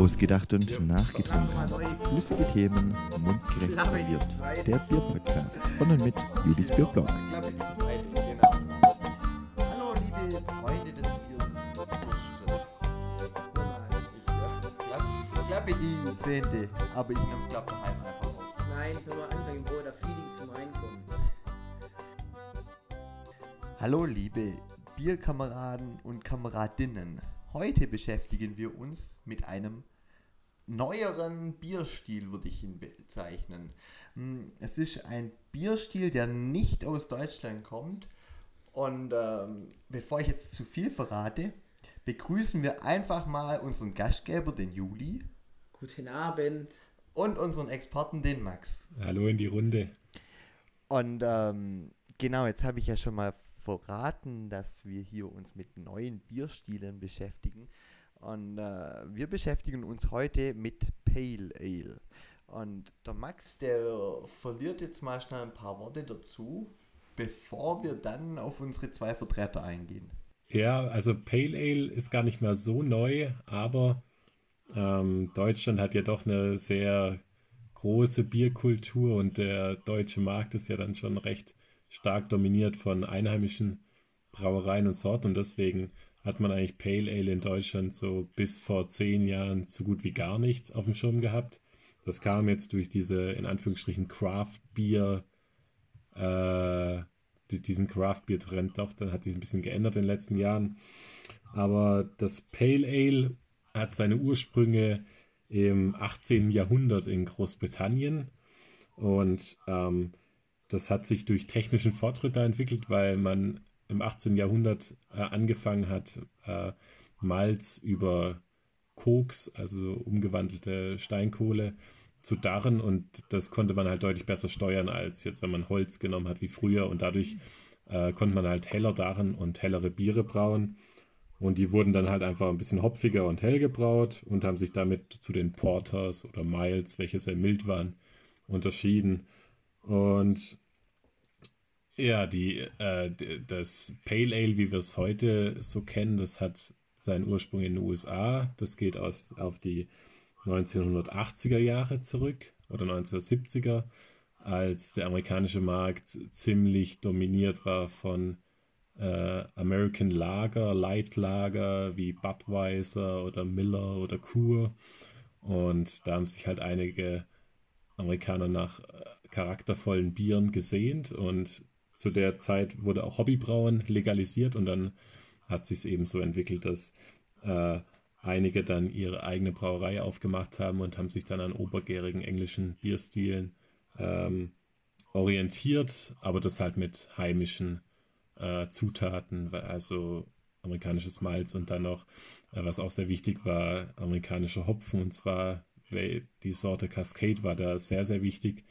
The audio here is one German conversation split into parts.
Ausgedacht und nachgetrunken. Flüssige Themen, mundgerecht serviert. Der Bierpodcast von und mit Julis Bierblog. Hallo, liebe Freunde des Bierdichtes. Ich klappe die zehnte, aber ich nehme es glaub daheim einfach auf. Nein, wenn wir anfangen, wo der Feeling zum Reinkommen. Hallo, liebe Bierkameraden und Kameradinnen. Heute beschäftigen wir uns mit einem neueren Bierstil, würde ich ihn bezeichnen. Hm, Es ist ein Bierstil, der nicht aus Deutschland kommt. Und ähm, bevor ich jetzt zu viel verrate, begrüßen wir einfach mal unseren Gastgeber, den Juli, Guten Abend. und unseren Experten, den Max. Hallo in die Runde. Und ähm, genau, jetzt habe ich ja schon mal verraten, dass wir hier uns mit neuen Bierstilen beschäftigen. Und äh, wir beschäftigen uns heute mit Pale Ale. Und der Max, der verliert jetzt mal schnell ein paar Worte dazu, bevor wir dann auf unsere zwei Vertreter eingehen. Ja, also Pale Ale ist gar nicht mal so neu, aber ähm, Deutschland hat ja doch eine sehr große Bierkultur und der deutsche Markt ist ja dann schon recht stark dominiert von einheimischen Brauereien und Sorten und deswegen hat man eigentlich Pale Ale in Deutschland so bis vor zehn Jahren so gut wie gar nicht auf dem Schirm gehabt. Das kam jetzt durch diese in Anführungsstrichen Craft Beer äh, die- diesen Craft Beer Trend doch, dann hat sich ein bisschen geändert in den letzten Jahren. Aber das Pale Ale hat seine Ursprünge im 18. Jahrhundert in Großbritannien und ähm, das hat sich durch technischen Fortschritt da entwickelt, weil man im 18. Jahrhundert äh, angefangen hat, äh, Malz über Koks, also umgewandelte Steinkohle, zu darren. Und das konnte man halt deutlich besser steuern als jetzt, wenn man Holz genommen hat wie früher. Und dadurch äh, konnte man halt heller darren und hellere Biere brauen. Und die wurden dann halt einfach ein bisschen hopfiger und hell gebraut und haben sich damit zu den Porters oder Miles, welche sehr mild waren, unterschieden und ja, die, äh, das Pale Ale, wie wir es heute so kennen, das hat seinen Ursprung in den USA. Das geht aus, auf die 1980er Jahre zurück oder 1970er, als der amerikanische Markt ziemlich dominiert war von äh, American Lager, Light Lager wie Budweiser oder Miller oder Coor. Und da haben sich halt einige Amerikaner nach äh, charaktervollen Bieren gesehnt und zu der Zeit wurde auch Hobbybrauen legalisiert und dann hat sich eben so entwickelt, dass äh, einige dann ihre eigene Brauerei aufgemacht haben und haben sich dann an obergärigen englischen Bierstilen ähm, orientiert, aber das halt mit heimischen äh, Zutaten, also amerikanisches Malz und dann noch, äh, was auch sehr wichtig war, amerikanischer Hopfen und zwar die Sorte Cascade war da sehr, sehr wichtig.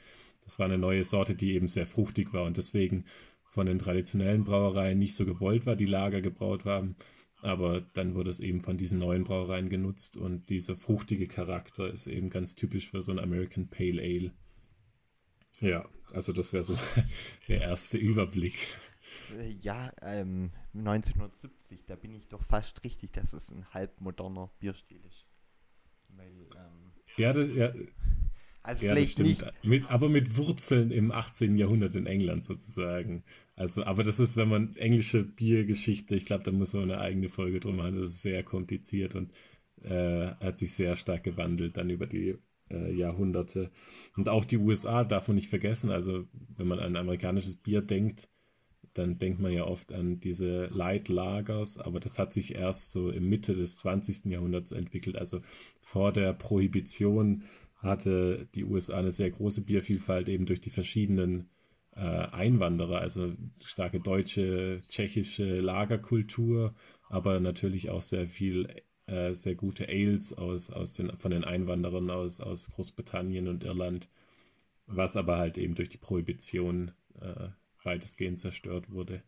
Das war eine neue Sorte, die eben sehr fruchtig war und deswegen von den traditionellen Brauereien nicht so gewollt war, die Lager gebraut haben. Aber dann wurde es eben von diesen neuen Brauereien genutzt und dieser fruchtige Charakter ist eben ganz typisch für so ein American Pale Ale. Ja, also das wäre so der erste Überblick. Äh, Ja, ähm, 1970, da bin ich doch fast richtig, dass es ein halbmoderner Bierstil ist. Weil, ähm, Ja, das, ja, also Ja, das vielleicht nicht stimmt. Mit, aber mit Wurzeln im 18. Jahrhundert in England sozusagen. Also, aber das ist, wenn man englische Biergeschichte, ich glaube, da muss man eine eigene Folge drum machen. Das ist sehr kompliziert und äh, hat sich sehr stark gewandelt dann über die äh, Jahrhunderte. Und auch die USA darf man nicht vergessen. Also, wenn man an amerikanisches Bier denkt, dann denkt man ja oft an diese Light Lagers, aber das hat sich erst so im Mitte des 20. Jahrhunderts entwickelt. Also vor der Prohibition hatte die USA eine sehr große Biervielfalt eben durch die verschiedenen äh, Einwanderer, also starke deutsche, tschechische Lagerkultur, aber natürlich auch sehr viel, äh, sehr gute Ales aus, aus den, von den Einwanderern aus, aus Großbritannien und Irland, was aber halt eben durch die Prohibition äh, weitestgehend zerstört wurde.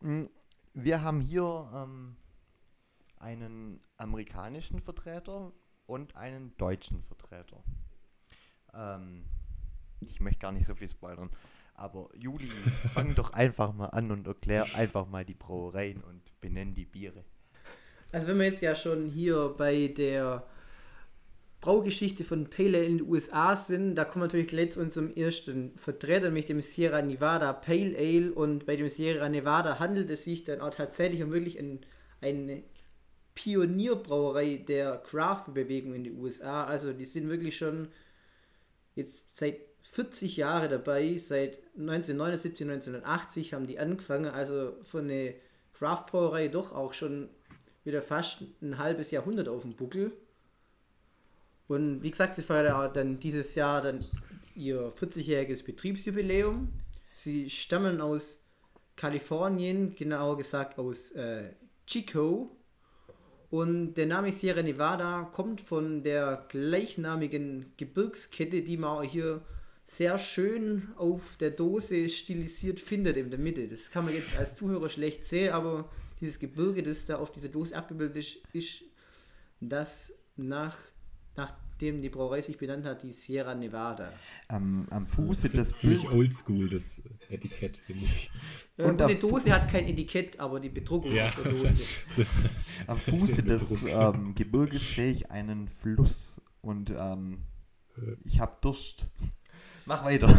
Mm, Wir haben hier ähm, einen amerikanischen Vertreter und einen deutschen Vertreter. Ähm, ich möchte gar nicht so viel spoilern, aber Juli, fang doch einfach mal an und erklär einfach mal die Brauereien und benenn die Biere. Also wenn wir jetzt ja schon hier bei der Braugeschichte von Pale Ale in den USA sind, da kommen wir natürlich gleich zu unserem ersten Vertreter, mit dem Sierra Nevada Pale Ale. Und bei dem Sierra Nevada handelt es sich dann auch tatsächlich um wirklich ein, eine Pionierbrauerei der Craft-Bewegung in den USA. Also die sind wirklich schon jetzt seit 40 Jahren dabei, seit 1979, 1980 haben die angefangen, also von eine Craft-Brauerei doch auch schon wieder fast ein halbes Jahrhundert auf dem Buckel. Und wie gesagt, sie feiern dann dieses Jahr dann ihr 40-jähriges Betriebsjubiläum. Sie stammen aus Kalifornien, genauer gesagt aus äh, Chico. Und der Name Sierra Nevada kommt von der gleichnamigen Gebirgskette, die man hier sehr schön auf der Dose stilisiert findet in der Mitte. Das kann man jetzt als Zuhörer schlecht sehen, aber dieses Gebirge, das da auf dieser Dose abgebildet ist, ist das nach, nachdem die Brauerei sich benannt hat, die Sierra Nevada. Am, am Fuße Das des ist ziemlich Bild, oldschool, das Etikett, finde ich. Äh, Und auf- Dose hat kein Etikett, aber die Bedruckung Ja, auf der Dose. am Fuße des ähm, Gebirges sehe ich einen Fluss und ähm, ich habe Durst. Mach weiter.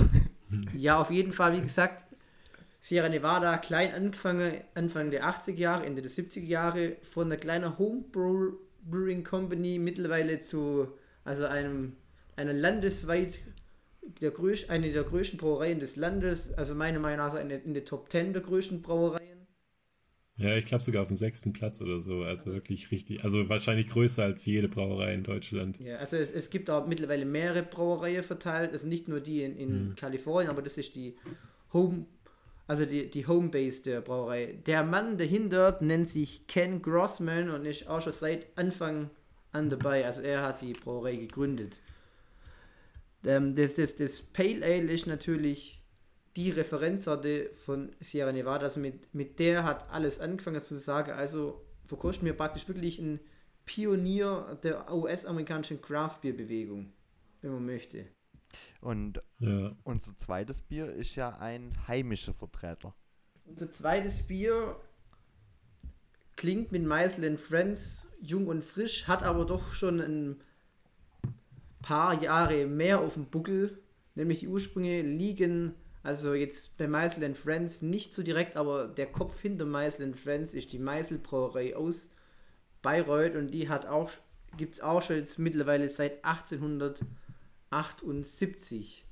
Ja, auf jeden Fall, wie gesagt, Sierra Nevada klein angefangen, Anfang der 80er Jahre, Ende der 70er Jahre, von einer kleinen Homebrew Brewing Company mittlerweile zu also einem einer landesweit der größ, eine der größten Brauereien des Landes, also meiner Meinung nach eine in der Top 10 der größten Brauereien. ja, ich glaube sogar auf dem sechsten Platz oder so. Also wirklich richtig. Also wahrscheinlich größer als jede Brauerei in Deutschland. Ja, also es, es gibt auch mittlerweile mehrere Brauereien verteilt, also nicht nur die in, in Kalifornien, aber das ist die Home, also die, die Homebase der Brauerei. Der Mann dahinter nennt sich Ken Grossman und ist auch schon seit Anfang an dabei, also er hat die Brauerei gegründet. Ähm, das, das, das Pale Ale ist natürlich die Referenzsorte von Sierra Nevada, also mit, mit der hat alles angefangen zu sagen, also verkosten wir praktisch wirklich ein Pionier der US-amerikanischen Craft-Bier-Bewegung, wenn man möchte. Und Ja. unser zweites Bier ist ja ein heimischer Vertreter. Unser zweites Bier klingt mit Meisel Friends jung und frisch, hat aber doch schon ein paar Jahre mehr auf dem Buckel. Nämlich die Ursprünge liegen, also jetzt bei Meisel Friends nicht so direkt, aber der Kopf hinter Meisel Friends ist die Meisel Brauerei aus Bayreuth und die hat auch, gibt es auch schon jetzt mittlerweile seit 1878.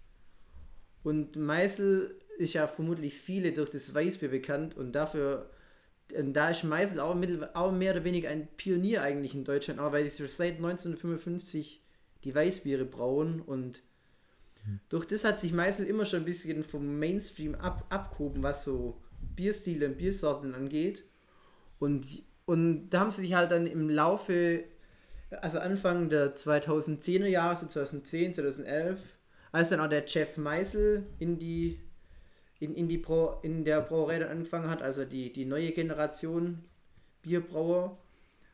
Und Meißel ist ja vermutlich viele durch das Weißbier bekannt und dafür, da ist Meißel auch, mittel, auch mehr oder weniger ein Pionier eigentlich in Deutschland, auch weil sie seit 1955 die Weißbiere brauen und durch das hat sich Meißel immer schon ein bisschen vom Mainstream ab, abgehoben, was so Bierstile und Biersorten angeht. Und, und da haben sie sich halt dann im Laufe, also Anfang der 2010er Jahre, so 2010, 2011, als dann auch der Jeff Meisel in die in, in, die Brau, in der Brauerei dann angefangen hat, also die, die neue Generation Bierbrauer,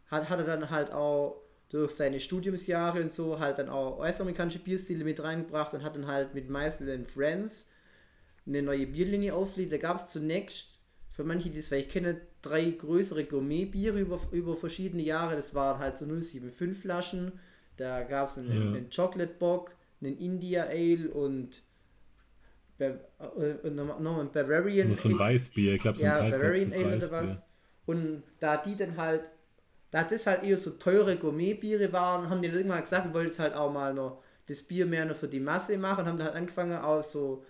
hat, hat er dann halt auch durch seine Studiumsjahre und so halt dann auch US-amerikanische Bierstile mit reingebracht und hat dann halt mit Meisel and Friends eine neue Bierlinie aufgelegt. Da gab es zunächst, für manche, die es vielleicht kennen, drei größere Gourmet-Biere über, über verschiedene Jahre. Das waren halt so 075 Flaschen. Da gab es einen, Ja. einen Chocolate Bock, einen India Ale und, noch noch ein Bavarian Das ist so ein. Weißbier. Ich glaube, so ein Ja, Bavarian Ale oder was. Und da die dann halt, da das halt eher so teure Gourmetbiere waren, haben die dann irgendwann gesagt, wir wollten jetzt halt auch mal noch das Bier mehr nur für die Masse machen und haben dann halt angefangen, auch so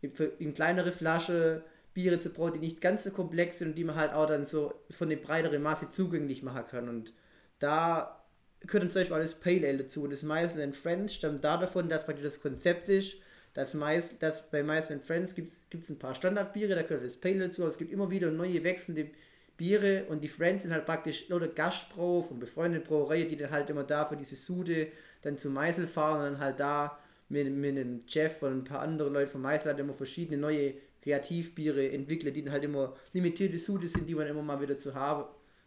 in, kleinere Flasche Biere zu brauen, die nicht ganz so komplex sind und die man halt auch dann so von eine breitere Masse zugänglich machen kann. Und da gehört dann zum Beispiel auch das Pale Ale dazu. Und das Meisel and Friends stammt da davon, dass praktisch das Konzept ist, dass, Meis, dass bei Meisel and Friends gibt es ein paar Standardbiere, da gehört das Pale Ale dazu, aber es gibt immer wieder neue wechselnde Biere und die Friends sind halt praktisch lauter Gastbrauer von befreundeten Brauereien, die dann halt immer da für diese Sude dann zu Meisel fahren und dann halt da mit, mit einem Jeff und ein paar andere Leute von Meisel halt immer verschiedene neue Kreativbiere entwickeln, die dann halt immer limitierte Sude sind, die man immer mal wieder zu haben,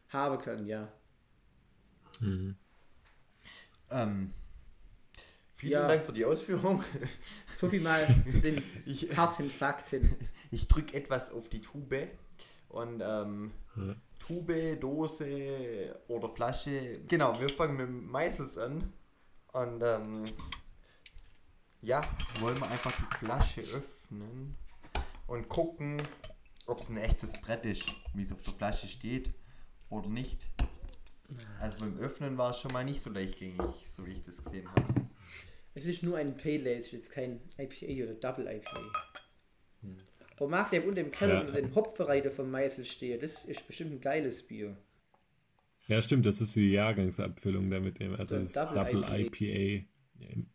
haben kann, ja. Mhm. Ähm, vielen Ja. Dank für die Ausführung. So viel mal zu den Ich, harten Fakten. ich drücke etwas auf die Tube Und ähm, Ja. Tube, Dose oder Flasche. Genau, wir fangen mit dem Meißels an. Und ähm, ja, wollen wir einfach die Flasche öffnen und gucken, ob es ein echtes Brett ist, wie es auf der Flasche steht oder nicht. Also beim Öffnen war es schon mal nicht so leichtgängig, so wie ich das gesehen habe. Es ist nur ein Pale Ale, es ist jetzt kein IPA oder Double IPA. Aber magst du ja unter dem Keller Ja. unter den Hopfereiter vom Meißel stehe, das ist bestimmt ein geiles Bier. Ja, stimmt, das ist die Jahrgangsabfüllung da mit dem, also das Double Double IPA.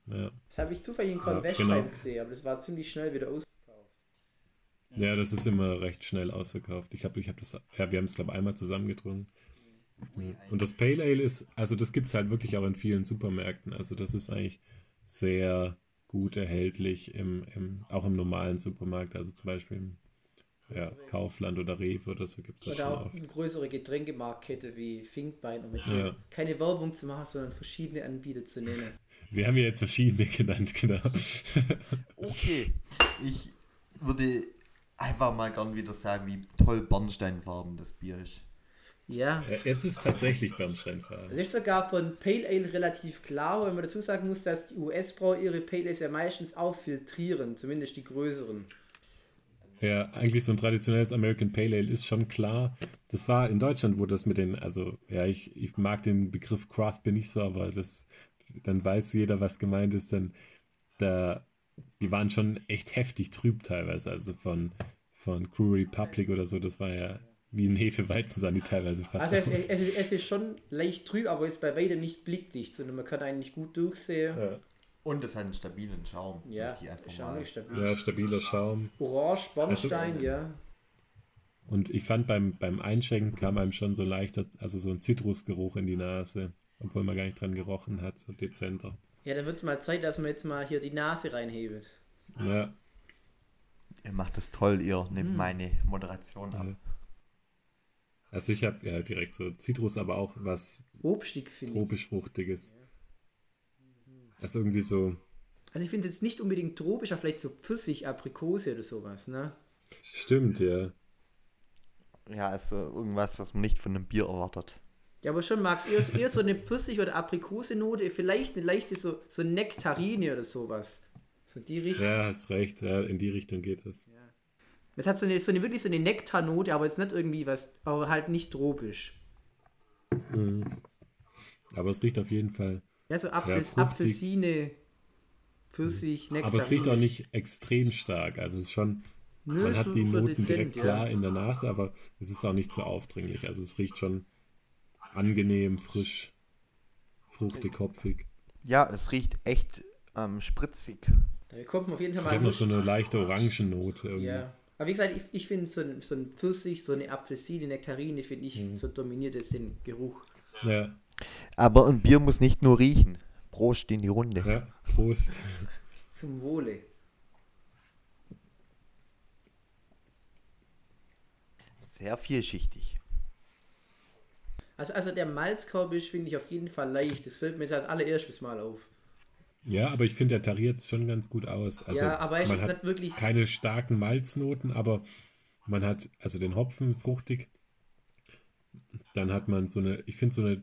Ja. Das habe ich zufällig in Ja, Convestschreiben genau. gesehen, aber das war ziemlich schnell wieder ausverkauft. ja, das ist immer recht schnell ausverkauft. Ich habe ich hab das, ja, wir haben es glaube einmal zusammengetrunken. Und das Pale Ale ist, also das gibt es halt wirklich auch in vielen Supermärkten. Also das ist eigentlich sehr gut erhältlich, im, im, auch im normalen Supermarkt. Also zum Beispiel im ja, Kaufland oder Rewe oder so gibt es das schon Oder auch oft. eine größere Getränkemarktkette wie Finkbein, um jetzt Ja. keine Werbung zu machen, sondern verschiedene Anbieter zu nennen. Wir haben ja jetzt verschiedene genannt, genau. Okay, ich würde einfach mal gern wieder sagen, wie toll Bernsteinfarben das Bier ist. Ja, Ja, Jetzt ist tatsächlich Bernsteinfarben. Es ist sogar von Pale Ale relativ klar, wenn man dazu sagen muss, dass die US-Brauer ihre Pale Ales ja meistens auch filtrieren, zumindest die größeren. Ja, eigentlich so ein traditionelles American Pale Ale ist schon klar. Das war in Deutschland, wo das mit den, also ja, ich, ich mag den Begriff Craft Beer nicht so, aber das, dann weiß jeder, was gemeint ist, denn da, die waren schon echt heftig trüb teilweise, also von, von Crew Republic oder so, das war ja wie ein Hefeweizen sahen die teilweise fast Also es, es, es, ist, es ist schon leicht trüb, aber jetzt bei weitem nicht blickdicht, sondern man kann eigentlich gut durchsehen. Ja. Und es hat einen stabilen Schaum. Ja, Schaum ist stabil. ja, stabiler Schaum. Orange, Bernstein, Also, ja. Und ich fand beim, beim Einschenken kam einem schon so leichter, also so ein Zitrusgeruch in die Nase, obwohl man gar nicht dran gerochen hat, so dezenter. Ja, dann wird es mal Zeit, dass man jetzt mal hier die Nase reinhebt. Ja, Ihr macht das toll, ihr Hm. nehmt meine Moderation ab. Ja. Also ich habe ja direkt so Zitrus, aber auch was Obstig finde ich. tropisch-fruchtiges. Also irgendwie so, Also ich finde es jetzt nicht unbedingt tropisch, aber vielleicht so Pfirsich, Aprikose oder sowas, ne? stimmt, ja. Ja, also irgendwas, was man nicht von einem Bier erwartet. Ja, aber schon magst eher, eher so eine Pfirsich- oder Aprikosenote, vielleicht eine leichte so, so Nektarine oder sowas. So die Richtung. Ja, hast recht, ja, in die Richtung geht es. Es hat so eine, so eine wirklich so eine Nektarnote, aber jetzt nicht irgendwie was, aber halt nicht tropisch. Mhm. Aber es riecht auf jeden Fall. Ja, so Apfel, Ja. Apfelsine, Pfirsich, Nektarine. Aber es riecht auch nicht extrem stark. Also es ist schon, Nö, man hat die so Noten dezent, direkt klar ja. in der Nase, aber es ist auch nicht so aufdringlich. Also es riecht schon angenehm, frisch, fruchtig, hopfig. Ja, es riecht echt ähm, spritzig. Da bekommt man auf jeden Fall Ich mal habe noch so eine leichte Orangennote irgendwie. Ja. Aber wie gesagt, ich, ich finde so ein, so ein Pfirsich, so eine Apfelsine, Nektarine, finde ich, Mhm. so dominiert es den Geruch. Ja, Aber ein Bier muss nicht nur riechen. Prost in die Runde. ja, Prost. Zum Wohle. Sehr vielschichtig. Also, also der Malzkorb ist, finde ich, auf jeden Fall leicht. Das fällt mir jetzt als allererstes Mal auf. Ja, aber ich finde, der tariert es schon ganz gut aus. Also ja, aber ist man hat nicht wirklich. keine starken Malznoten, aber man hat also den Hopfen fruchtig. Dann hat man so eine, ich finde so eine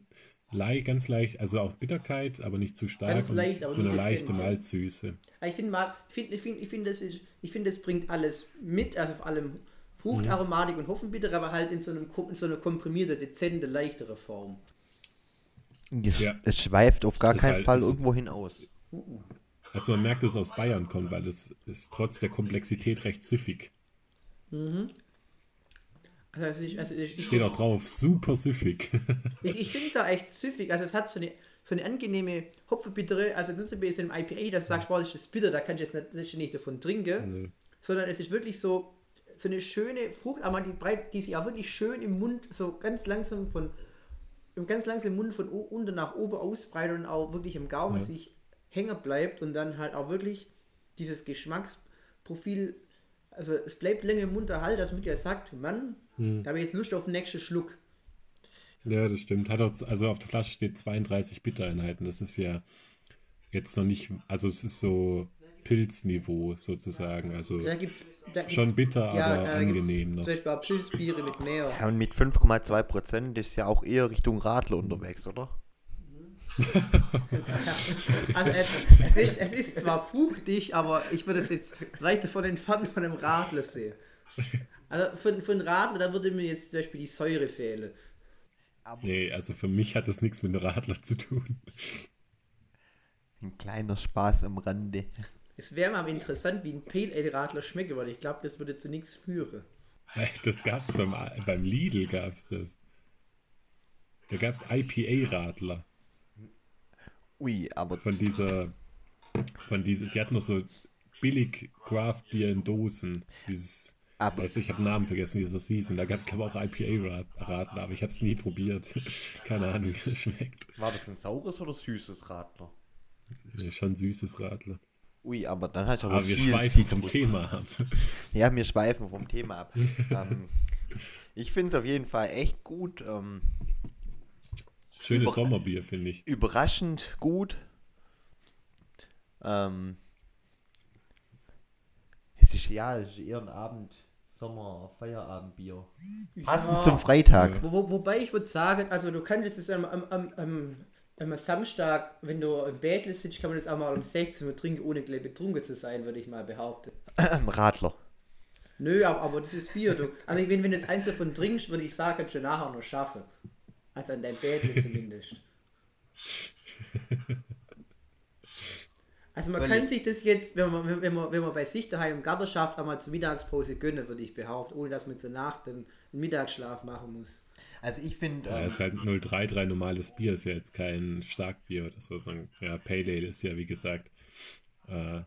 ganz leicht, also auch Bitterkeit, aber nicht zu stark. Ganz und leicht, aber so eine leichte ja. Malzsüße. Ich finde, mal- ich finde, ich finde, ich finde, das ist, ich finde, das bringt alles mit, also vor allem Fruchtaromatik und Hopfenbitter, aber halt in so, einem, in so einer komprimierter, dezente, leichtere Form. Es, Ja. es schweift auf gar Das keinen halt Fall irgendwo hinaus. Also man merkt, dass es aus Bayern kommt, weil es ist trotz der Komplexität recht süffig. Also ich, also ich, ich, Steht auch drauf, super süffig. ich, ich finde es auch echt süffig. Also es hat so eine, so eine angenehme Hopfenbittere, also wie es im IPA, dass du sagst, boah, das ist bitter, da kann ich jetzt nicht, das ist nicht davon trinken, Nee. sondern es ist wirklich so, so eine schöne Frucht, aber die, breit, die sich auch wirklich schön im Mund, so ganz langsam von, im ganz langsam im Mund von unten nach oben ausbreitet und auch wirklich im Gaumen Ja. sich hängen bleibt und dann halt auch wirklich dieses Geschmacksprofil, also es bleibt länger im Mund erhalten, dass man ja sagt, Mann, Hm. da habe ich jetzt Lust auf den nächsten Schluck. Ja, das stimmt. Hat auch, also auf der Flasche steht 32 Bittereinheiten. Das ist ja jetzt noch nicht, also es ist so Pilzniveau sozusagen. Also Da gibt's, da gibt's, schon bitter, ja, aber angenehm noch. Zum Beispiel auch Pilzbiere mit mehr. Ja, und mit 5,2 Prozent ist ja auch eher Richtung Radler unterwegs, oder? Also es, es, ist, es ist zwar fruchtig, aber ich würde es jetzt weit davon entfernt von einem Radler sehen. Also für, für einen Radler, da würde mir jetzt zum Beispiel die Säure fehlen. Nee, also für mich hat das nichts mit einem Radler zu tun. Ein kleiner Spaß am Rande. Es wäre mal interessant, wie ein Pale Ale Radler schmecken würde. Ich glaube, das würde zu nichts führen. Das gab's beim, beim Lidl gab's das. Da gab's IPA-Radler Ui, aber von dieser, von dieser, die hatten noch so billig Craft Bier in Dosen. Dieses, Aber- jetzt, ich habe den Namen vergessen, wie das hieß. Und da gab's glaube ich auch IPA-Radler, aber ich habe es nie probiert. Keine Ahnung, wie das schmeckt. war das ein saures oder süßes Radler? Nee, schon süßes Radler. Ui, aber dann hast du aber, Aber wir viel schweifen vom Zitrus. Thema ab. Ja, wir schweifen vom Thema ab. ähm, ich finde es auf jeden Fall echt gut. Ähm, Schönes Über- Sommerbier, finde ich. überraschend gut. Ähm, es ist ja es ist eher ein Abend, Sommer, Feierabendbier. Passend Ja. zum Freitag. Wo, wo, wobei ich würde sagen, also du kannst jetzt am, am, am, am, am Samstag, wenn du im Bett sitzt, kann man das auch mal um 16 Uhr trinken, ohne gleich betrunken zu sein, würde ich mal behaupten. Radler. Nö, aber, aber dieses Bier, du, also wenn, wenn du jetzt eins davon trinkst, würde ich sagen, kannst du nachher noch schaffen. Also an deinem Bett zumindest. Also man Völlig. kann sich das jetzt, wenn man, wenn man, wenn man bei sich daheim im Garten schafft, einmal zur Mittagspause gönnen, würde ich behaupten, ohne dass man zur Nacht einen Mittagsschlaf machen muss. Also ich finde, Ja, ähm, ist halt 033 normales Bier, ist ja jetzt kein Starkbier oder so, sondern ja, Pale Ale ist ja wie gesagt äh,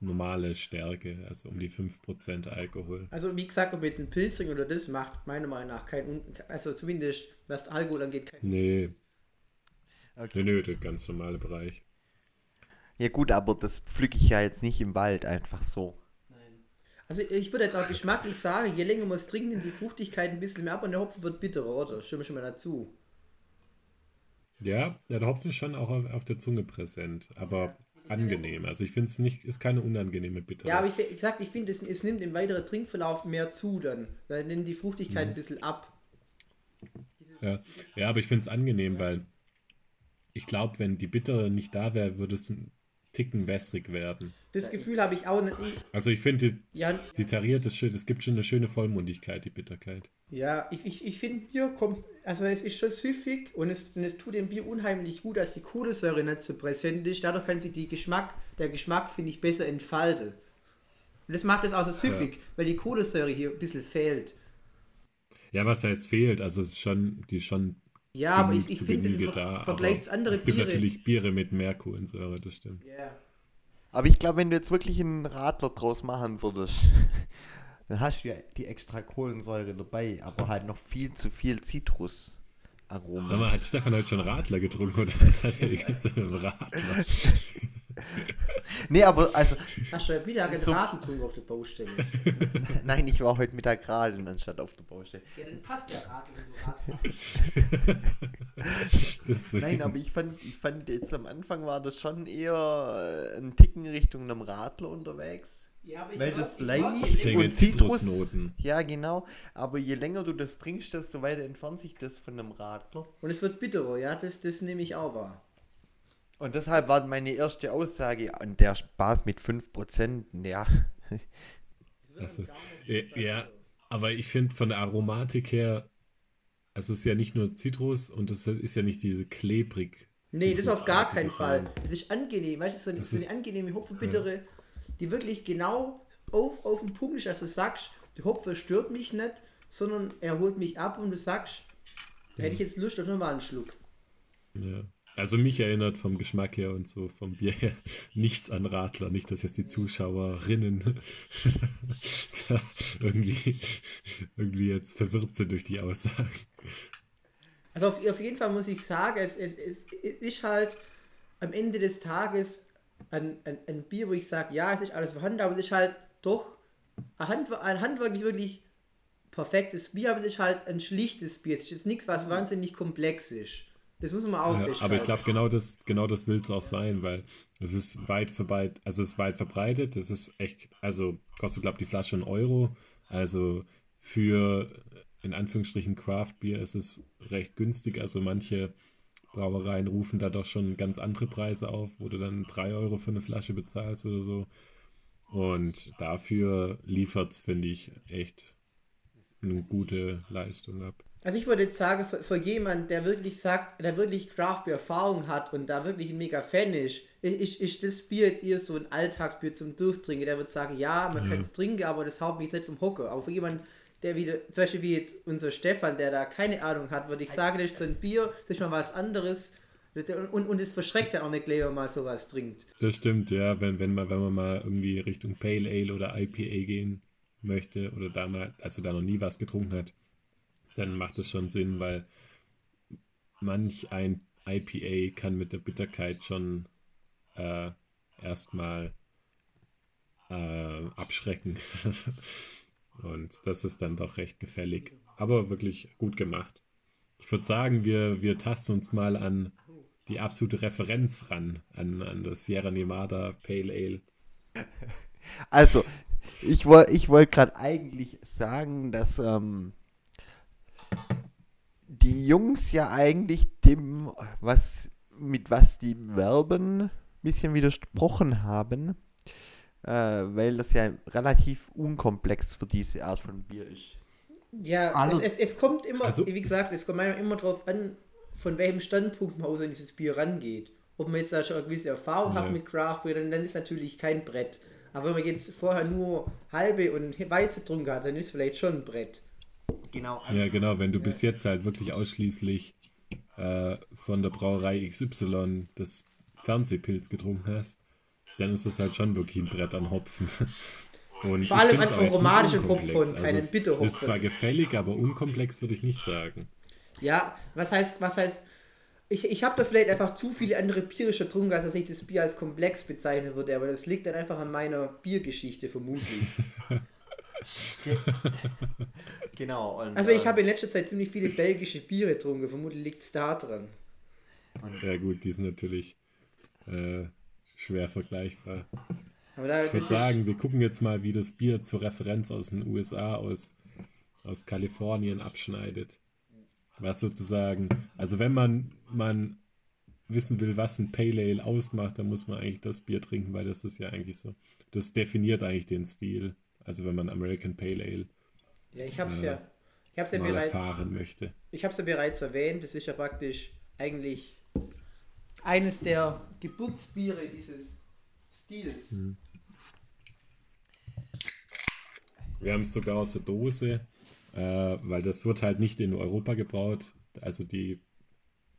normale Stärke, also um die 5% Alkohol. Also wie gesagt, ob jetzt ein Pilzring oder das macht, meiner Meinung nach kein, also zumindest was Alkohol angeht, kein Nee. Okay. Nee, nö, der ganz normale Bereich. ja gut, aber das pflücke ich ja jetzt nicht im Wald einfach so. Also ich würde jetzt auch geschmacklich sagen, je länger man es trinkt, nimmt die Fruchtigkeit ein bisschen mehr ab und der Hopfen wird bitterer, oder? Stimme schon mal dazu. Ja, ja, der Hopfen ist schon auch auf, auf der Zunge präsent, aber angenehm. Also ich finde es nicht, ist keine unangenehme Bittere. Ja, aber ich, wie gesagt, ich finde, es, es nimmt im weiteren Trinkverlauf mehr zu dann. Dann nimmt die Fruchtigkeit ein bisschen ab. Ja, ja aber ich finde es angenehm, weil ich glaube, wenn die Bittere nicht da wäre, würde es Ticken wässrig werden. Das Gefühl habe ich auch nicht. Also ich finde, die, Ja, die tariert ist schön, es gibt schon eine schöne Vollmundigkeit, die Bitterkeit. ja ich, ich, ich finde, Bier kommt, also es ist schon süffig und es, und es tut dem Bier unheimlich gut, dass die Kohlensäure nicht so präsent ist. Dadurch kann sich die Geschmack, der Geschmack, finde ich, besser entfalten. Und das macht es auch so süffig, weil die Kohlensäure hier ein bisschen fehlt. Ja, was heißt fehlt? Also es ist schon, die ist schon Ja, aber ich, ich finde es im Ver. Vergleich zu anderen Es gibt Biere. natürlich Biere mit mehr Kohlensäure, das stimmt. Ja. Aber ich glaube, wenn du jetzt wirklich einen Radler draus machen würdest, dann hast du ja die extra Kohlensäure dabei, aber halt noch viel zu viel Zitrusaromen. Sag mal, hat Stefan heute schon Radler getrunken oder was hat er die ganze Zeit mit dem Radler? Nee, aber also, Hast du heute Mittag einen So- Rasentrunk auf der Baustelle? nein, ich war heute Mittag radeln anstatt auf der Baustelle. ja, dann passt der Radl, wenn du Rad fährst. Deswegen. Nein, aber ich fand, ich fand jetzt am Anfang war das schon eher äh, ein Ticken Richtung einem Radler unterwegs. Ja, aber ich Weil das leicht und Zitrus. Zitrusnoten. Ja, genau. Aber je länger du das trinkst, desto weiter entfernt sich das von einem Radler. Und es wird bitterer, ja, das, das nehme ich auch wahr. Und deshalb war meine erste Aussage, und der Spaß mit 5%, ja. Also, ja, ja, aber ich finde von der Aromatik her, also es ist ja nicht nur Zitrus und es ist ja nicht diese klebrig. Nee, das auf gar keinen Fall. Es ist angenehm, weißt du, so eine, so eine angenehme Hopfenbittere, die wirklich genau auf, auf den Punkt ist, du sagst, der Hopfen stört mich nicht, sondern er holt mich ab und du sagst, da hätte ich jetzt Lust auf nochmal einen Schluck. Ja. Also mich erinnert vom Geschmack her und so vom Bier her nichts an Radler. Nicht, dass jetzt die Zuschauerinnen irgendwie, irgendwie jetzt verwirrt sind durch die Aussagen. Also auf, auf jeden Fall muss ich sagen, es, es, es, es ist halt am Ende des Tages ein, ein, ein Bier, wo ich sage, ja, es ist alles vorhanden, aber es ist halt doch ein, Handwer ein handwerklich wirklich perfektes Bier, aber es ist halt ein schlichtes Bier. Es ist jetzt nichts, was wahnsinnig komplex ist. Das muss man mal aufrichten. Ja, aber ich glaube, genau das, genau das will es auch sein, weil es ist weit verbreitet, also es ist weit verbreitet, es ist echt, also kostet, glaube ich, die Flasche einen Euro. Also für in Anführungsstrichen Craft Beer ist es recht günstig. Also manche Brauereien rufen da doch schon ganz andere Preise auf, wo du dann 3 Euro für eine Flasche bezahlst oder so. Und dafür liefert es, finde ich, echt eine gute Leistung ab. Also ich würde jetzt sagen, für, für jemanden, der wirklich sagt, der wirklich Craft Beer Erfahrung hat und da wirklich ein mega Fan ist, ist, ist das Bier jetzt eher so ein Alltagsbier zum Durchtrinken. Der wird sagen, ja, man ja. kann es trinken, aber das haut mich nicht vom Hocker. Aber für jemanden, der wieder, zum Beispiel wie jetzt unser Stefan, der da keine Ahnung hat, würde ich sagen, das ist so ein Bier, das ist mal was anderes. Und, und es verschreckt ja auch nicht, wenn man mal sowas trinkt. Das stimmt, ja, wenn, wenn, man, wenn man mal irgendwie Richtung Pale Ale oder IPA gehen möchte oder da mal, also da noch nie was getrunken hat, dann macht es schon Sinn, weil manch ein IPA kann mit der Bitterkeit schon äh, erstmal äh, abschrecken. Und das ist dann doch recht gefällig. Aber wirklich gut gemacht. Ich würde sagen, wir, wir tasten uns mal an die absolute Referenz ran, an, an das Sierra Nevada Pale Ale. Also, ich, woll, ich wollte gerade eigentlich sagen, dass ähm, die Jungs ja eigentlich dem, was mit was die werben, ein bisschen widersprochen haben, äh, weil das ja relativ unkomplex für diese Art von Bier ist. Ja, also, es, es, es, kommt immer, also, wie gesagt, es kommt immer darauf an, von welchem Standpunkt man an dieses Bier rangeht. Ob man jetzt da schon eine gewisse Erfahrung ja. hat mit Craft Beer, dann, dann ist natürlich kein Brett. Aber wenn man jetzt vorher nur halbe und Weizen getrunken hat, dann ist es vielleicht schon ein Brett. Genau. Ja, genau. Wenn du bis jetzt halt wirklich ausschließlich äh, von der Brauerei XY das Fernsehpilz getrunken hast, dann ist das halt schon wirklich ein Brett an Hopfen. Und Vor allem an aromatischen Hopfen, also keinen Bitterhopfen. Ist zwar gefällig, aber unkomplex würde ich nicht sagen. Ja, was heißt, was heißt, ich, ich habe da vielleicht einfach zu viele andere Biere schon getrunken, als dass ich das Bier als komplex bezeichnen würde, aber das liegt dann einfach an meiner Biergeschichte vermutlich. genau. Und, also ich äh, habe in letzter Zeit ziemlich viele belgische Biere getrunken, vermutlich liegt es da dran. Ja gut, die sind natürlich äh, schwer vergleichbar. ich würde sagen, wir gucken jetzt mal, wie das Bier zur Referenz aus den USA, aus, aus Kalifornien abschneidet. Was sozusagen, also wenn man, man wissen will, was ein Pale Ale ausmacht, dann muss man eigentlich das Bier trinken, weil das ist ja eigentlich so. Das definiert eigentlich den Stil. Also wenn man American Pale Ale ja, ich habe es äh, ja, ich hab's ja bereits erfahren möchte. Ich habe es ja bereits erwähnt. Das ist ja praktisch eigentlich eines der Geburtsbiere dieses Stils. Hm. Wir haben es sogar aus der Dose, äh, weil das wird halt nicht in Europa gebraut. Also die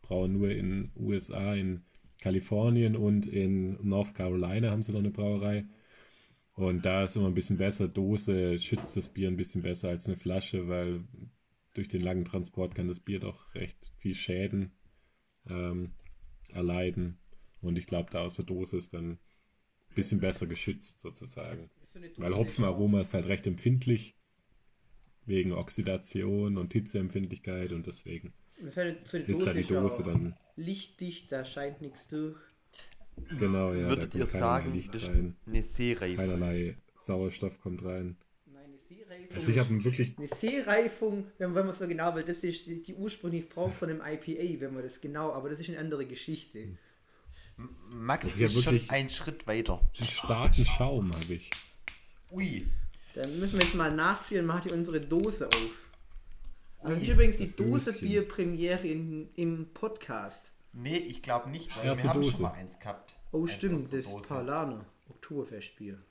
brauen nur in USA, in Kalifornien und in North Carolina haben sie noch eine Brauerei. Und da ist immer ein bisschen besser. Dose schützt das Bier ein bisschen besser als eine Flasche, weil durch den langen Transport kann das Bier doch recht viel Schäden ähm, erleiden. Und ich glaube, da aus der Dose ist dann ein bisschen besser geschützt sozusagen. Weil Hopfenaroma ist halt recht empfindlich wegen Oxidation und Hitzeempfindlichkeit und deswegen ist, halt ist da die Dose dann lichtdicht, da scheint nichts durch. Genau, ja. Würdet ihr sagen, Licht das rein. eine Seereifung? Keinerlei Sauerstoff kommt rein. Nein, eine Seereifung. Also ich habe wirklich... Eine Seereifung, wenn man so genau will, das ist die, die ursprüngliche Form von einem IPA, wenn man das genau, aber das ist eine andere Geschichte. Max also ist schon ein Schritt weiter. Einen starken Schaum habe ich. Ui. Dann müssen wir jetzt mal nachziehen, macht ihr unsere Dose auf. Also das ist übrigens die Dose-Bier-Premiere im Podcast. Nee, ich glaube nicht, weil Erste wir haben Dose. schon mal eins gehabt. Oh, eins stimmt, das Paulaner Oktoberfestbier.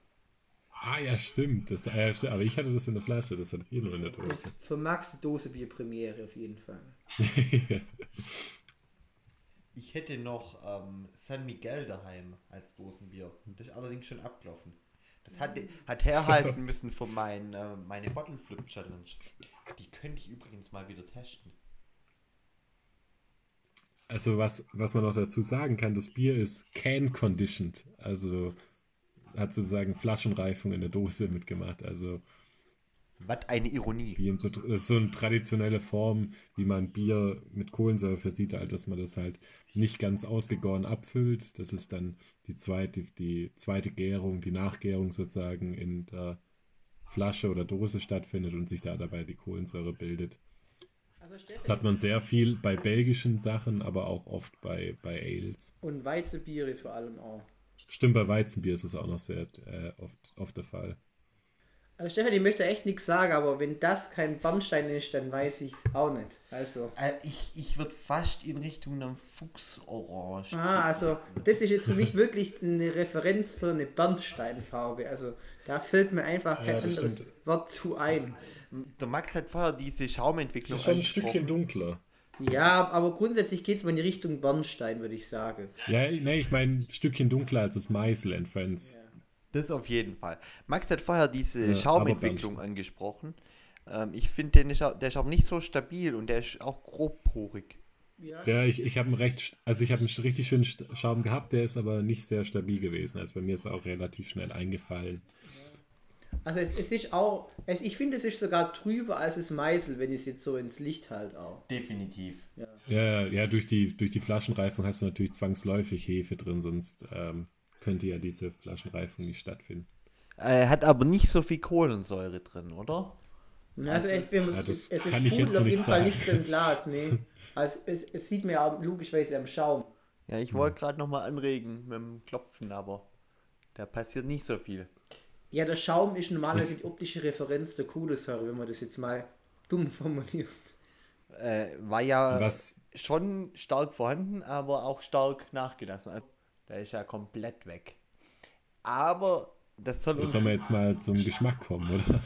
Ah, ja, stimmt. Das, äh, stimmt. Aber ich hatte das in der Flasche, das hatte ich nur in der Dose. Das für Max die Dosebier-Premiere auf jeden Fall. ich hätte noch ähm, San Miguel daheim als Dosenbier. Das ist allerdings schon abgelaufen. Das hat, hat herhalten müssen für mein, äh, meine Bottle Flip Challenge. Die könnte ich übrigens mal wieder testen. Also was, was man noch dazu sagen kann, das Bier ist can-conditioned. Also hat sozusagen Flaschenreifung in der Dose mitgemacht. Also Was eine Ironie. So, das ist so eine traditionelle Form, wie man Bier mit Kohlensäure versieht, halt, dass man das halt nicht ganz ausgegoren abfüllt. Das ist dann die zweite, die zweite Gärung, die Nachgärung sozusagen in der Flasche oder Dose stattfindet und sich da dabei die Kohlensäure bildet. Also das hat man sehr viel bei belgischen Sachen, aber auch oft bei, bei Ales. Und Weizenbiere vor allem auch. Stimmt, bei Weizenbier ist es auch noch sehr äh, oft, oft der Fall. Also Stefan, ich möchte echt nichts sagen, aber wenn das kein Bernstein ist, dann weiß ich es auch nicht. Also. Äh, ich ich würde fast in Richtung einem Fuchsorange. Ah, also das ist jetzt für mich wirklich eine Referenz für eine Bernsteinfarbe. Also da fällt mir einfach kein ja, anderes stimmt. Wort zu ein. Der Max hat vorher diese Schaumentwicklung schon ein Stückchen dunkler. Ja, aber grundsätzlich geht es mal in die Richtung Bernstein, würde ich sagen. Ja, nee, ich meine ein Stückchen dunkler als das Meißel and Friends. Ja. Das auf jeden Fall. Max hat vorher diese ja, Schaumentwicklung angesprochen. Ähm, ich finde, der Schaum nicht so stabil und der ist auch grobporig. Ja, ja ich, ich habe einen recht, also ich habe einen richtig schönen Schaum gehabt, der ist aber nicht sehr stabil gewesen. Also bei mir ist er auch relativ schnell eingefallen. Also es, es ist auch, es, ich finde es ist sogar trüber als das Meißel, wenn ich es jetzt so ins Licht halt auch. Definitiv. Ja, ja, ja durch, die, durch die Flaschenreifung hast du natürlich zwangsläufig Hefe drin, sonst ähm, könnte ja diese Flaschenreifung nicht stattfinden. Er hat aber nicht so viel Kohlensäure drin, oder? Also, ich bin, ja, es, es ist Sprudel auf jeden Fall nicht im Glas, nee. Also es, es sieht mir auch logischerweise am Schaum. Ja, ich wollte gerade nochmal anregen mit dem Klopfen, aber da passiert nicht so viel. Ja, der Schaum ist normalerweise die optische Referenz der Kohlensäure, wenn man das jetzt mal dumm formuliert. Äh, war ja Was? schon stark vorhanden, aber auch stark nachgelassen. Also der ist ja komplett weg. Aber das soll uns. Sollen wir jetzt mal zum Geschmack kommen, oder?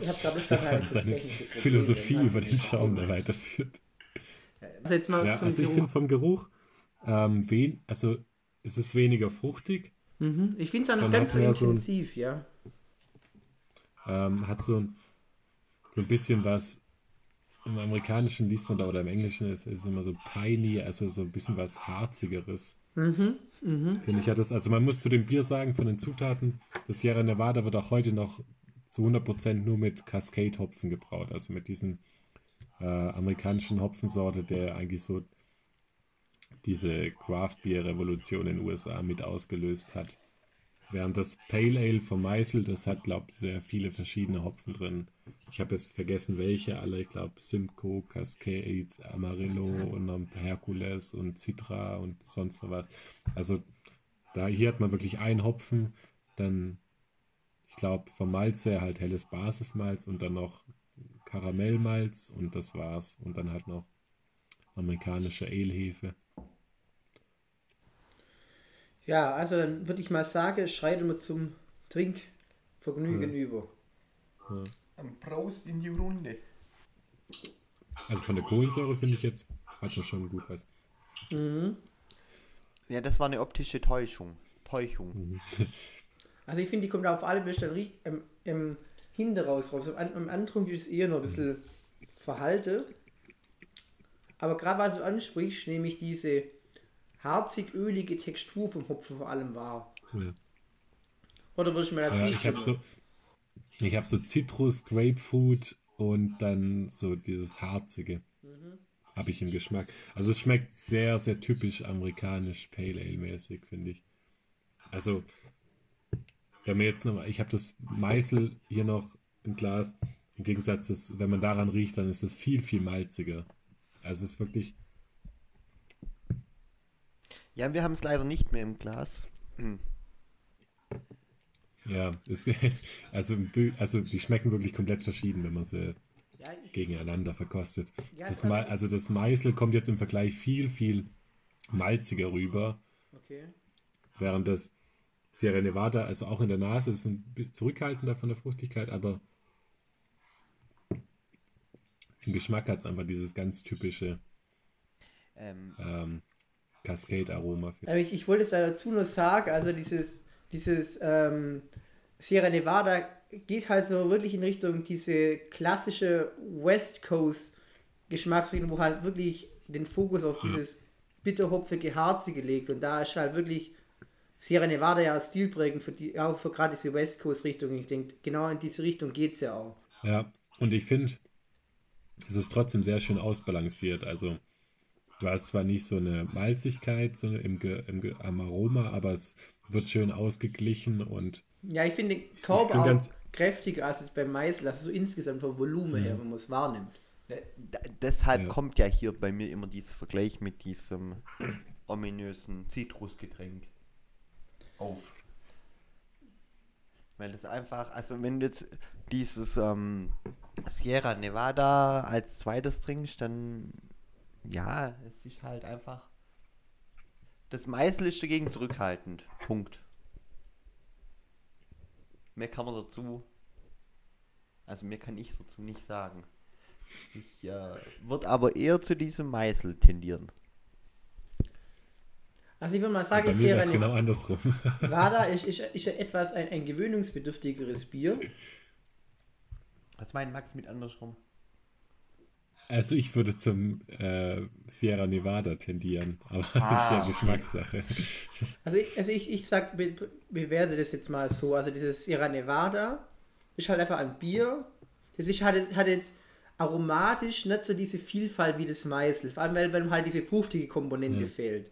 Ich habe gerade Stefan seine Philosophie über den Schaum der weiterführt. Also, jetzt mal ja, zum also ich finde es vom Geruch, ähm, wen, also es ist weniger fruchtig. Mhm. Ich finde es auch noch ganz so intensiv, so ein, ja. Ähm, hat so ein, so ein bisschen was, im Amerikanischen liest man da oder im Englischen ist es immer so piney, also so ein bisschen was Harzigeres. Mhm, mh. Finde ich ja das, also man muss zu dem Bier sagen, von den Zutaten, das Sierra Nevada wird auch heute noch zu 100% nur mit Cascade-Hopfen gebraut, also mit diesen äh, amerikanischen Hopfensorte, der eigentlich so diese Craft-Bier-Revolution in den USA mit ausgelöst hat. Während das Pale Ale vom Meißel, das hat, glaube ich, sehr viele verschiedene Hopfen drin. Ich habe jetzt vergessen, welche alle. Ich glaube, Simcoe, Cascade, Amarillo und dann Hercules und Citra und sonst was. Also, da hier hat man wirklich einen Hopfen, dann, ich glaube, vom Malz her halt helles Basismalz und dann noch Karamellmalz und das war's. Und dann halt noch amerikanische Ale-Hefe. Ja, also dann würde ich mal sagen, schreiten wir zum Trinkvergnügen ja. über. Ja. Ein Prost in die Runde. Also von der Kohlensäure finde ich jetzt, hat man schon gut was. Mhm. Ja, das war eine optische Täuschung. Täuschung. Mhm. Also ich finde, die kommt auf alle Fälle im, im Hinde raus. raus. Im Antrunk ist es eher noch ein bisschen verhalte. Aber gerade was du ansprichst, nämlich diese harzig-ölige Textur vom Hopfen vor allem war. Ja. Oder würde ich mir dazu ja, Ich habe so, ich hab so Zitrus, Grapefruit und dann so dieses harzige. Mhm. Habe ich im Geschmack. Also es schmeckt sehr, sehr typisch amerikanisch Pale Ale mäßig, finde ich. Also, wenn man jetzt noch, ich habe das Meißel hier noch im Glas. Im Gegensatz, ist, wenn man daran riecht, dann ist es viel, viel malziger. Also es ist wirklich ja, wir haben es leider nicht mehr im Glas. Hm. Ja, es, also, also die schmecken wirklich komplett verschieden, wenn man sie ja, gegeneinander verkostet. Ja, das Ma also das Meißel kommt jetzt im Vergleich viel, viel malziger rüber. Okay. Während das Sierra Nevada, also auch in der Nase, ist ein bisschen zurückhaltender von der Fruchtigkeit, aber im Geschmack hat es einfach dieses ganz typische ähm, ähm, Cascade-Aroma. Ich, ich wollte es dazu nur sagen, also dieses, dieses ähm, Sierra Nevada geht halt so wirklich in Richtung diese klassische West Coast Geschmacksrichtung, wo halt wirklich den Fokus auf dieses bitterhopfige Harzige legt und da ist halt wirklich Sierra Nevada ja stilprägend für die, auch für gerade diese West Coast Richtung. Ich denke, genau in diese Richtung geht es ja auch. Ja, und ich finde, es ist trotzdem sehr schön ausbalanciert. Also du hast zwar nicht so eine Malzigkeit so im, im, am Aroma, aber es wird schön ausgeglichen und ja, ich finde den Korb auch ganz kräftiger als beim Meißel, also so insgesamt vom Volumen her, wenn man es wahrnimmt. deshalb ja. kommt ja hier bei mir immer dieser Vergleich mit diesem ominösen Zitrusgetränk auf. Weil das einfach, also wenn du jetzt dieses ähm, Sierra Nevada als zweites trinkst, dann ja, es ist halt einfach. Das Meißel ist dagegen zurückhaltend. Punkt. Mehr kann man dazu. Also mehr kann ich dazu nicht sagen. Ich äh, würde aber eher zu diesem Meißel tendieren. Also ich würde mal sagen, Sierra Nevada genau andersrum. Wada ist, ist, ist etwas ein, ein gewöhnungsbedürftigeres Bier. Was meint Max mit andersrum? Also ich würde zum äh, Sierra Nevada tendieren, aber ah, das ist ja Geschmackssache. Also ich, also ich, ich sag, be, bewerte das jetzt mal so. Also dieses Sierra Nevada ist halt einfach ein Bier. Das ist, hat, hat jetzt aromatisch nicht so diese Vielfalt wie das Meißel. Vor allem, weil, weil halt diese fruchtige Komponente ja. fehlt.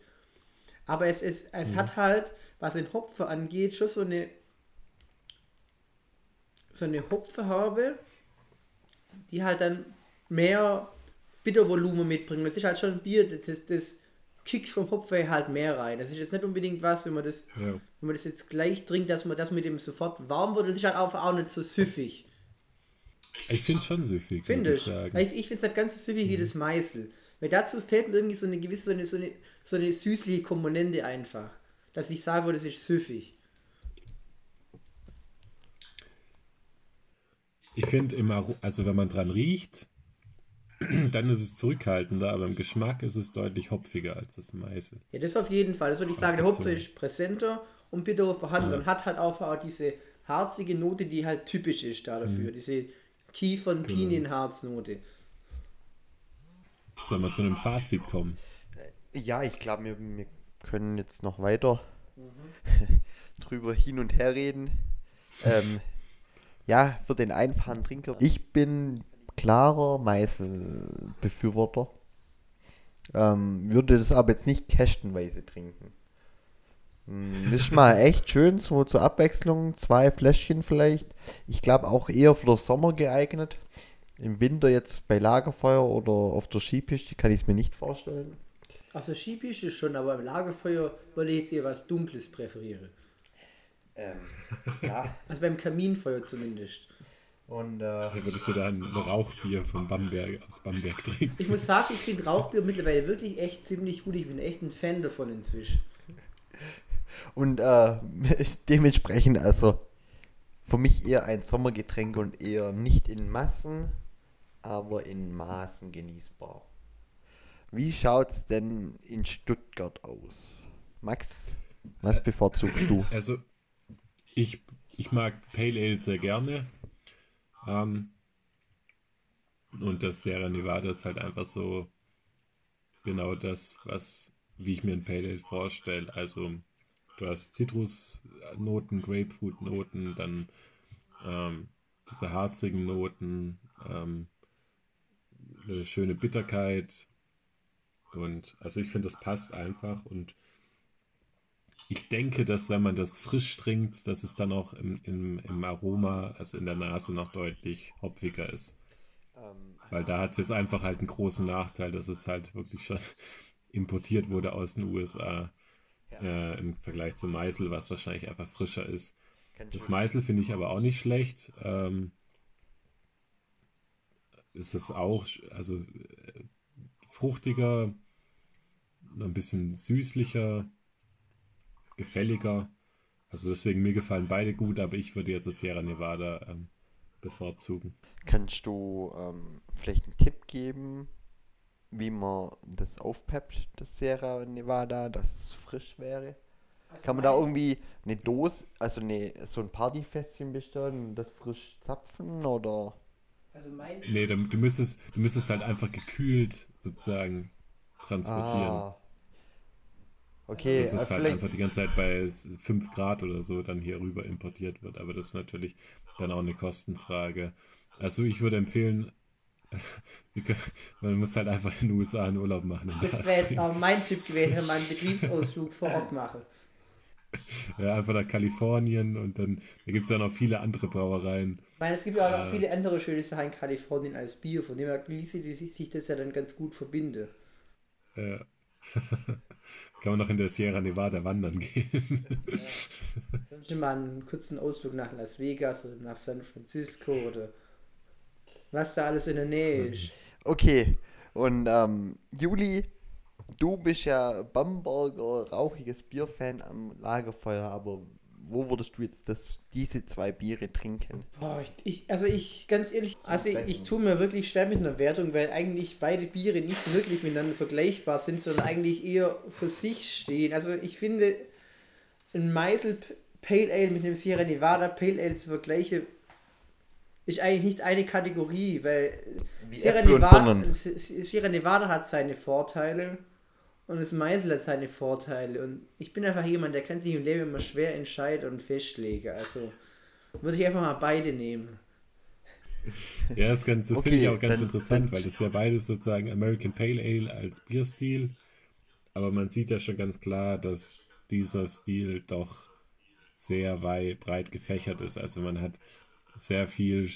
Aber es, es, es ja. hat halt, was den Hopfer angeht, schon so eine so eine Hopfenhaube, die halt dann mehr Bittervolumen mitbringen. Das ist halt schon ein Bier, das, das kickt vom Hopfen halt mehr rein. Das ist jetzt nicht unbedingt was, wenn man das, ja. wenn man das jetzt gleich trinkt, dass man das mit dem sofort warm wird. Das ist halt auch, auch nicht so süffig. Ich finde es schon süffig. Finde ich. Ich, ich finde es halt ganz so süffig mhm. wie das Meißel. Weil dazu fällt mir irgendwie so eine gewisse, so eine, so eine, so eine süßliche Komponente einfach. Dass ich sage, das ist süffig. Ich finde immer, also wenn man dran riecht, dann ist es zurückhaltender, aber im Geschmack ist es deutlich hopfiger als das Meißel. Ja, das auf jeden Fall. Das würde ich sagen, der Hopfen ist präsenter und bitterer vorhanden ja. und hat halt auch, auch diese harzige Note, die halt typisch ist da dafür. Mhm. Diese Kiefern-Pinienharznote. Sollen wir zu einem Fazit kommen? Ja, ich glaube, wir, wir können jetzt noch weiter mhm. drüber hin und her reden. Ähm, ja, für den einfachen Trinker. Ich bin klarer Meißel-Befürworter. Ähm, würde das aber jetzt nicht kästenweise trinken. Hm, ist mal echt schön, so zur Abwechslung, zwei Fläschchen vielleicht. Ich glaube auch eher für den Sommer geeignet. Im Winter jetzt bei Lagerfeuer oder auf der Skipiste kann ich es mir nicht vorstellen. Auf der Skipiste schon, aber im Lagerfeuer würde ich jetzt eher was Dunkles präferieren. Ähm, ja. Also beim Kaminfeuer zumindest. Und, äh, ja, würdest du da ein Rauchbier von Bamberg aus Bamberg trinken? Ich muss sagen, ich finde Rauchbier mittlerweile wirklich echt ziemlich gut. Ich bin echt ein Fan davon inzwischen. Und äh, dementsprechend, also für mich eher ein Sommergetränk und eher nicht in Massen, aber in Maßen genießbar. Wie schaut es denn in Stuttgart aus? Max, was bevorzugst du? Also, ich, ich mag Pale Ale sehr gerne. Ähm, und das Sierra Nevada ist halt einfach so genau das, was, wie ich mir ein Pale Ale vorstelle. Also du hast Zitrusnoten, Grapefruit-Noten, dann ähm, diese harzigen Noten, ähm, eine schöne Bitterkeit. Und also ich finde, das passt einfach und ich denke, dass wenn man das frisch trinkt, dass es dann auch im, im, im Aroma, also in der Nase, noch deutlich hopfiger ist. Ähm, Weil da hat es jetzt einfach halt einen großen Nachteil, dass es halt wirklich schon importiert wurde aus den USA ja. äh, im Vergleich zum Meißel, was wahrscheinlich einfach frischer ist. Das Meißel finde ich aber auch nicht schlecht. Ähm, ist es auch, also äh, fruchtiger, ein bisschen süßlicher gefälliger. Also deswegen, mir gefallen beide gut, aber ich würde jetzt das Sierra Nevada ähm, bevorzugen. Kannst du ähm, vielleicht einen Tipp geben, wie man das aufpeppt, das Sierra Nevada, dass es frisch wäre? Also Kann man da irgendwie eine Dose, also eine, so ein Partyfässchen bestellen und das frisch zapfen oder? Also mein nee, du, du, müsstest, du müsstest halt einfach gekühlt sozusagen transportieren. Ah. Okay, dass es äh, halt einfach die ganze Zeit bei 5 Grad oder so dann hier rüber importiert wird. Aber das ist natürlich dann auch eine Kostenfrage. Also ich würde empfehlen, man muss halt einfach in den USA einen Urlaub machen. Das wäre jetzt auch mein Tipp gewesen, wenn man einen Betriebsausflug vor Ort mache. Ja, einfach nach Kalifornien und dann da gibt es ja noch viele andere Brauereien. Ich meine, es gibt ja auch noch äh, viele andere schöne Sachen in Kalifornien als Bier, von dem her ließe sich das ja dann ganz gut verbinde. Ja. Kann man noch in der Sierra Nevada wandern gehen. ja. Sonst mal einen kurzen Ausflug nach Las Vegas oder nach San Francisco oder was da alles in der Nähe ist. Okay, und ähm, Juli, du bist ja Bamberger rauchiges Bierfan am Lagerfeuer, aber wo würdest du jetzt das, diese zwei Biere trinken? Boah, ich, also ich, ganz ehrlich, also ich, ich tue mir wirklich schwer mit einer Wertung, weil eigentlich beide Biere nicht wirklich miteinander vergleichbar sind, sondern eigentlich eher für sich stehen. Also ich finde, ein Meisel Pale Ale mit einem Sierra Nevada Pale Ale zu vergleichen, ist eigentlich nicht eine Kategorie, weil Sierra Nevada, Sierra Nevada hat seine Vorteile und das Meisel hat seine Vorteile. Und ich bin einfach jemand, der kann sich im Leben immer schwer entscheiden und festlegen. Also würde ich einfach mal beide nehmen. Ja, das, das okay, finde ich auch ganz dann, interessant, dann, weil das ja beides sozusagen American Pale Ale als Bierstil. Aber man sieht ja schon ganz klar, dass dieser Stil doch sehr weit, breit gefächert ist. Also man hat sehr viel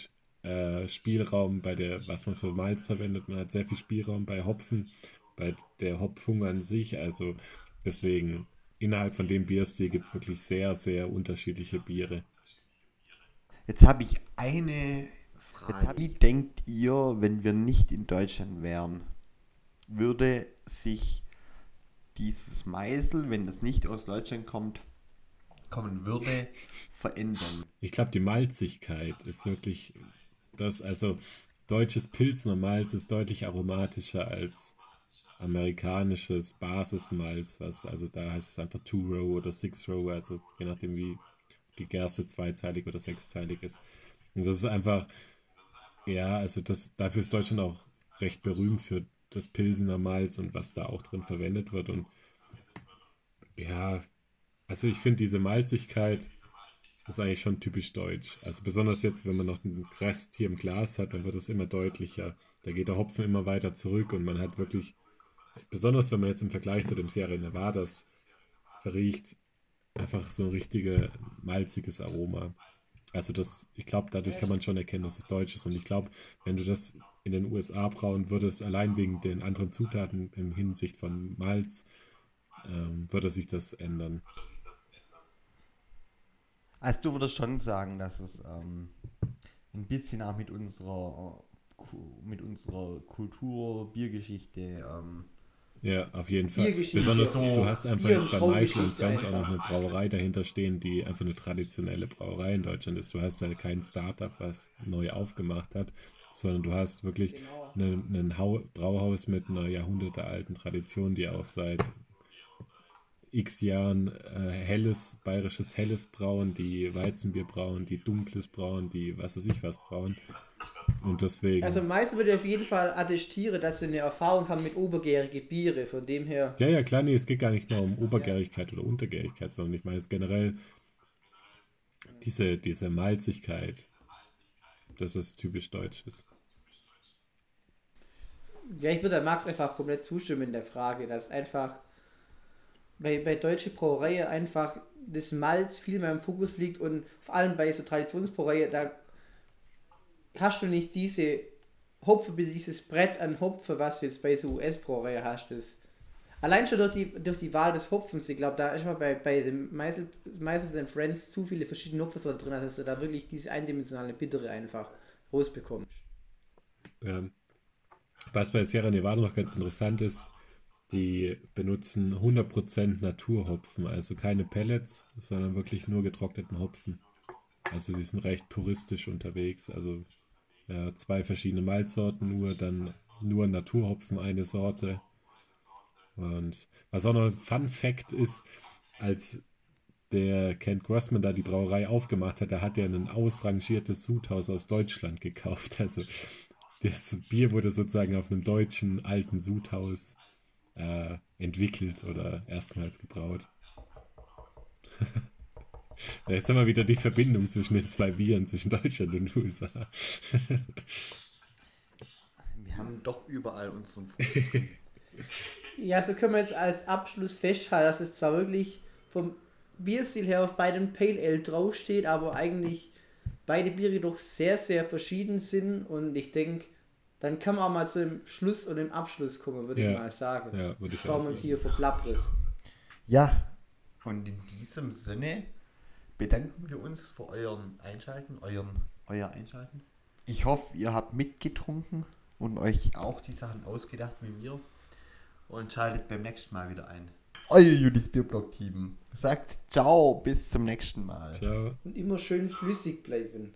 äh, Spielraum bei der, was man für Malz verwendet. Man hat sehr viel Spielraum bei Hopfen, bei der Hopfung an sich. Also deswegen, innerhalb von dem Bierstil gibt es wirklich sehr, sehr unterschiedliche Biere. Jetzt habe ich eine Frage. Wie denkt ihr, wenn wir nicht in Deutschland wären, würde sich dieses Meißel, wenn das nicht aus Deutschland kommt, kommen würde, verändern? Ich glaube, die Malzigkeit ist wirklich das, also deutsches Pilzner Malz ist deutlich aromatischer als amerikanisches Basismalz, was, also da heißt es einfach Two-Row oder Six-Row, also je nachdem wie die Gerste zweizeilig oder sechszeilig ist. Und das ist einfach, ja, also das, dafür ist Deutschland auch recht berühmt für das Pilsener Malz und was da auch drin verwendet wird. Und ja, also ich finde diese Malzigkeit ist eigentlich schon typisch deutsch. Also besonders jetzt, wenn man noch einen Rest hier im Glas hat, dann wird es immer deutlicher. Da geht der Hopfen immer weiter zurück und man hat wirklich, besonders wenn man jetzt im Vergleich zu dem Sierra Nevadas verriecht, einfach so ein richtiges malziges Aroma. Also das, ich glaube, dadurch kann man schon erkennen, dass es deutsch ist. Und ich glaube, wenn du das in den USA brauen würdest, allein wegen den anderen Zutaten im Hinsicht von Malz, ähm, würde sich das ändern. Also du würdest schon sagen, dass es ähm, ein bisschen auch mit unserer mit unserer Kultur, Biergeschichte. Ähm, ja, auf jeden Fall. Besonders du hast einfach jetzt bei Meißel und Franz auch noch eine Brauerei dahinter stehen, die einfach eine traditionelle Brauerei in Deutschland ist. Du hast halt kein Startup, was neu aufgemacht hat, sondern du hast wirklich genau. ein Brauhaus mit einer jahrhundertealten Tradition, die auch seit x Jahren äh, helles, bayerisches helles brauen, die Weizenbier brauen, die dunkles brauen, die was weiß ich was brauen. Und deswegen. Also meistens würde ich auf jeden Fall attestieren, dass sie eine Erfahrung haben mit obergärigen Biere, von dem her. Ja, ja, klar, nee, es geht gar nicht nur um Obergärigkeit ja. oder Untergärigkeit, sondern ich meine jetzt generell diese, diese Malzigkeit, dass es typisch deutsch ist. Ja, ich würde Max einfach komplett zustimmen in der Frage, dass einfach bei, bei deutsche Brauereien einfach das Malz viel mehr im Fokus liegt und vor allem bei so Traditionsbrauereien, da hast du nicht diese Hopfe, dieses Brett an Hopfe, was du jetzt bei so US-Brauereien hast. Das, allein schon durch die, durch die Wahl des Hopfens, ich glaube, da ist mal bei, bei dem Meisters and Friends zu viele verschiedene Hopfen drin, dass du da wirklich diese eindimensionale Bittere einfach rausbekommst. Ja. Was bei Sierra Nevada noch ganz interessant ist, die benutzen 100% Naturhopfen, also keine Pellets, sondern wirklich nur getrockneten Hopfen. Also die sind recht puristisch unterwegs. Also ja, zwei verschiedene Malzsorten nur, dann nur Naturhopfen eine Sorte. Und was auch noch ein Fun Fact ist, als der Kent Grossman da die Brauerei aufgemacht hat, da hat er ein ausrangiertes Sudhaus aus Deutschland gekauft. Also das Bier wurde sozusagen auf einem deutschen alten Sudhaus äh, entwickelt oder erstmals gebraut. Jetzt haben wir wieder die Verbindung zwischen den zwei Bieren, zwischen Deutschland und USA. Wir haben doch überall unseren Fuß. Ja, so können wir jetzt als Abschluss festhalten, dass es zwar wirklich vom Bierstil her auf beiden Pale Ale draufsteht, aber eigentlich beide Biere doch sehr, sehr verschieden sind und ich denke, dann kann man auch mal zu dem Schluss und dem Abschluss kommen, würde Ja. ich mal sagen. Ja, würde ich Bevor man uns hier verplappert. Ja, und in diesem Sinne bedanken wir uns für euren Einschalten, euren, euer Einschalten. Ich hoffe, ihr habt mitgetrunken und euch auch die Sachen ausgedacht wie wir. Und schaltet beim nächsten Mal wieder ein. Euer Judis Bierblock-Team sagt ciao, bis zum nächsten Mal. Ciao. Und immer schön flüssig bleiben.